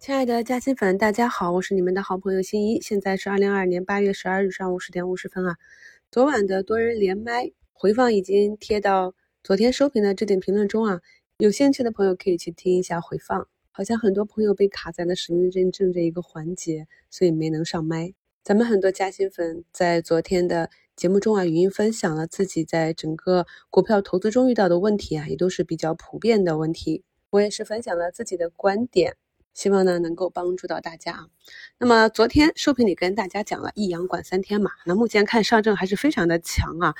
亲爱的嘉兴粉，大家好，我是你们的好朋友新一。现在是二零二二年八月十二日上午十点五十分啊。昨晚的多人连麦回放已经贴到昨天收评的置顶评论中啊，有兴趣的朋友可以去听一下回放。好像很多朋友被卡在了实名认证这一个环节，所以没能上麦。咱们很多嘉兴粉在昨天的节目中啊，语音分享了自己在整个股票投资中遇到的问题啊，也都是比较普遍的问题。我也是分享了自己的观点。希望呢能够帮助到大家啊。那么昨天收评里跟大家讲了一阳管三天嘛，那目前看上证还是非常的强啊，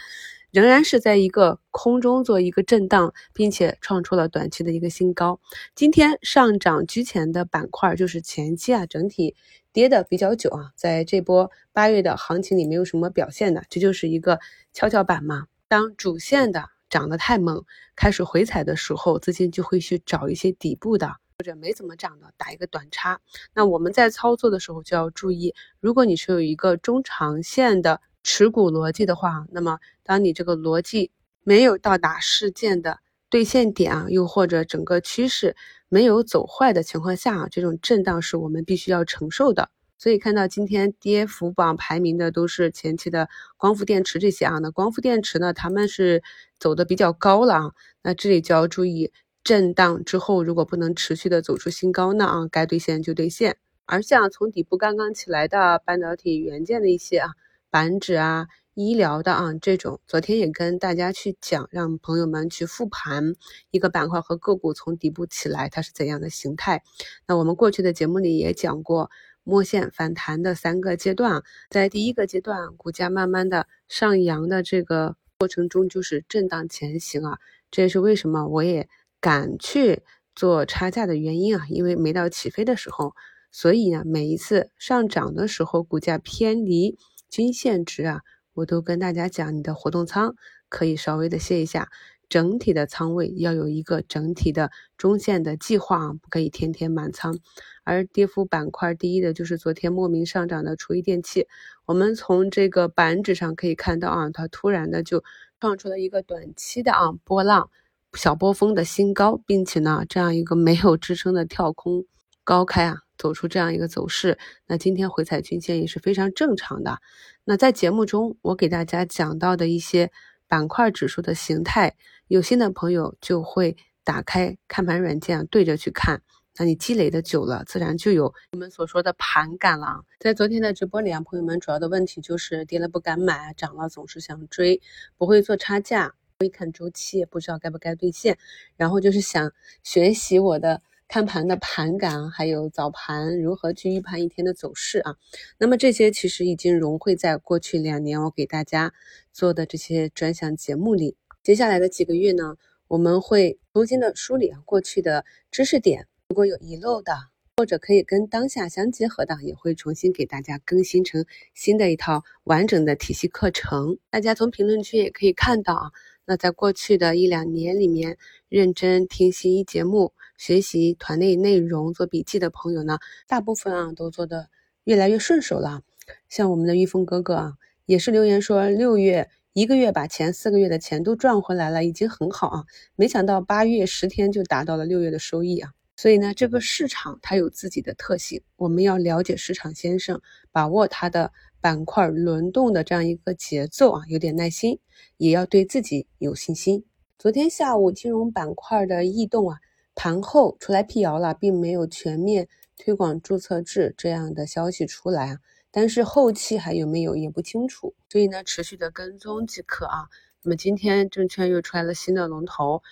仍然是在一个空中做一个震荡，并且创出了短期的一个新高。今天上涨居前的板块就是前期啊整体跌的比较久啊，在这波八月的行情里没有什么表现的，这就是一个跷跷板嘛。当主线的涨得太猛，开始回踩的时候，资金就会去找一些底部的。或者没怎么涨的，打一个短差。那我们在操作的时候就要注意，如果你是有一个中长线的持股逻辑的话，那么当你这个逻辑没有到达事件的兑现点啊，又或者整个趋势没有走坏的情况下啊，这种震荡是我们必须要承受的。所以看到今天跌幅榜排名的都是前期的光伏电池这些啊，那光伏电池呢，他们是走的比较高了啊，那这里就要注意。震荡之后，如果不能持续的走出新高呢？啊，该兑现就兑现。而像从底部刚刚起来的半导体元件的一些啊，板指啊、医疗的啊这种，昨天也跟大家去讲，让朋友们去复盘一个板块和个股从底部起来它是怎样的形态。那我们过去的节目里也讲过，摸线反弹的三个阶段，在第一个阶段，股价慢慢的上扬的这个过程中，就是震荡前行啊。这也是为什么我也。敢去做差价的原因啊，因为没到起飞的时候，所以呢，每一次上涨的时候，股价偏离均线值啊，我都跟大家讲，你的活动仓可以稍微的卸一下，整体的仓位要有一个整体的中线的计划啊，不可以天天满仓。而跌幅板块第一的就是昨天莫名上涨的厨艺电器，我们从这个板指上可以看到啊，它突然的就创出了一个短期的啊波浪。小波峰的新高，并且呢，这样一个没有支撑的跳空高开啊，走出这样一个走势，那今天回踩均线也是非常正常的。那在节目中，我给大家讲到的一些板块指数的形态，有心的朋友就会打开看盘软件对着去看，那你积累的久了，自然就有我们所说的盘感了。在昨天的直播里啊，朋友们主要的问题就是跌了不敢买，涨了总是想追，不会做差价。会看周期，不知道该不该兑现，然后就是想学习我的看盘的盘感，还有早盘如何去预判一天的走势啊。那么这些其实已经融汇在过去两年我给大家做的这些专项节目里。接下来的几个月呢，我们会重新的梳理啊过去的知识点，如果有遗漏的，或者可以跟当下相结合的，也会重新给大家更新成新的一套完整的体系课程。大家从评论区也可以看到啊。那在过去的一两年里面，认真听新一节目、学习团内内容、做笔记的朋友呢，大部分啊都做的越来越顺手了。像我们的玉峰哥哥啊，也是留言说六月一个月把前四个月的钱都赚回来了，已经很好啊。没想到八月十天就达到了六月的收益啊。所以呢，这个市场它有自己的特性，我们要了解市场先生，把握它的。板块轮动的这样一个节奏啊，有点耐心，也要对自己有信心。昨天下午金融板块的异动啊，盘后出来辟谣了，并没有全面推广注册制这样的消息出来啊，但是后期还有没有也不清楚，所以呢，持续的跟踪即可啊。那么今天证券又出来了新的龙头，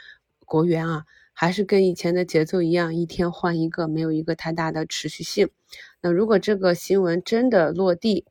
国元啊，还是跟以前的节奏一样，一天换一个，没有一个太大的持续性。那如果这个新闻真的落地，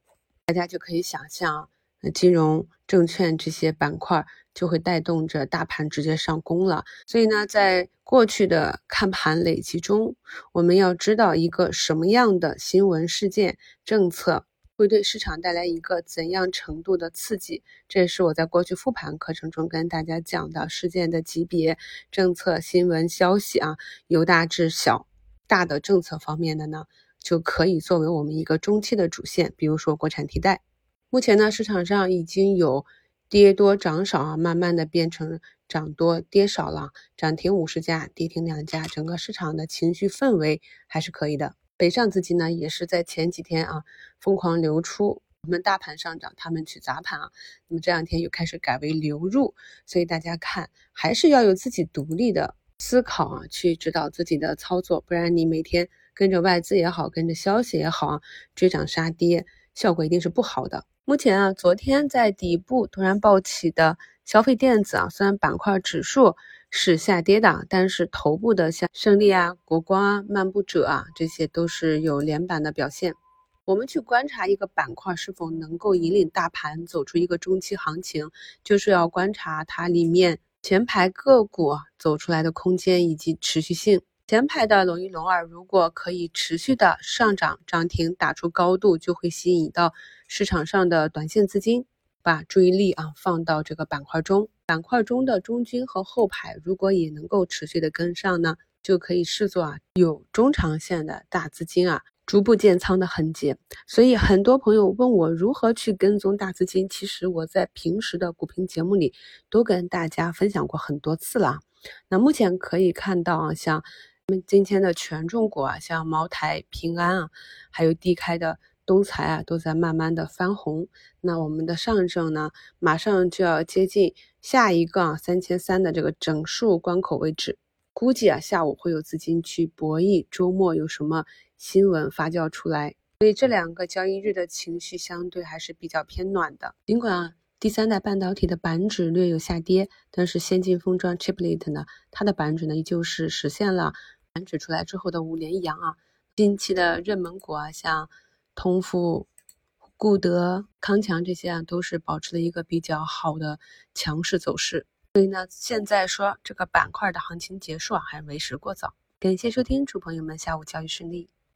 大家就可以想象，金融、证券这些板块就会带动着大盘直接上攻了。所以呢，在过去的看盘累积中，我们要知道一个什么样的新闻事件、政策会对市场带来一个怎样程度的刺激。这也是我在过去复盘课程中跟大家讲的事件的级别、政策新闻消息啊，由大至小。大的政策方面的呢？就可以作为我们一个中期的主线，比如说国产替代。目前呢，市场上已经有跌多涨少啊，慢慢的变成涨多跌少了，涨停五十家，跌停两家，整个市场的情绪氛围还是可以的。北上资金呢，也是在前几天啊疯狂流出，我们大盘上涨，他们去砸盘啊。那么这两天又开始改为流入，所以大家看还是要有自己独立的思考啊，去指导自己的操作，不然你每天跟着外资也好，跟着消息也好啊，追涨杀跌，效果一定是不好的。目前啊，昨天在底部突然暴起的消费电子啊，虽然板块指数是下跌的，但是头部的像胜利啊、国光啊、漫步者啊，这些都是有连板的表现。我们去观察一个板块是否能够引领大盘走出一个中期行情，就是要观察它里面前排个股走出来的空间以及持续性。前排的龙一、龙二，如果可以持续的上涨涨停打出高度，就会吸引到市场上的短线资金，把注意力啊放到这个板块中。板块中的中军和后排，如果也能够持续的跟上呢，就可以视作啊有中长线的大资金啊逐步建仓的痕迹。所以很多朋友问我如何去跟踪大资金，其实我在平时的股评节目里都跟大家分享过很多次了。那目前可以看到啊，像我们今天的权重股啊，像茅台、平安啊，还有低开的东财啊，都在慢慢的翻红。那我们的上证呢，马上就要接近下一个三千三的这个整数关口位置，估计啊下午会有资金去博弈周末有什么新闻发酵出来。所以这两个交易日的情绪相对还是比较偏暖的，尽管啊。第三代半导体的板指略有下跌，但是先进封装 Chiplet 呢，它的板指呢依旧是实现了板指出来之后的五年一阳啊。近期的热门股啊，像通富、固德、康强这些啊，都是保持了一个比较好的强势走势。所以呢，现在说这个板块的行情结束啊，还为时过早。感谢收听，祝朋友们下午交易顺利。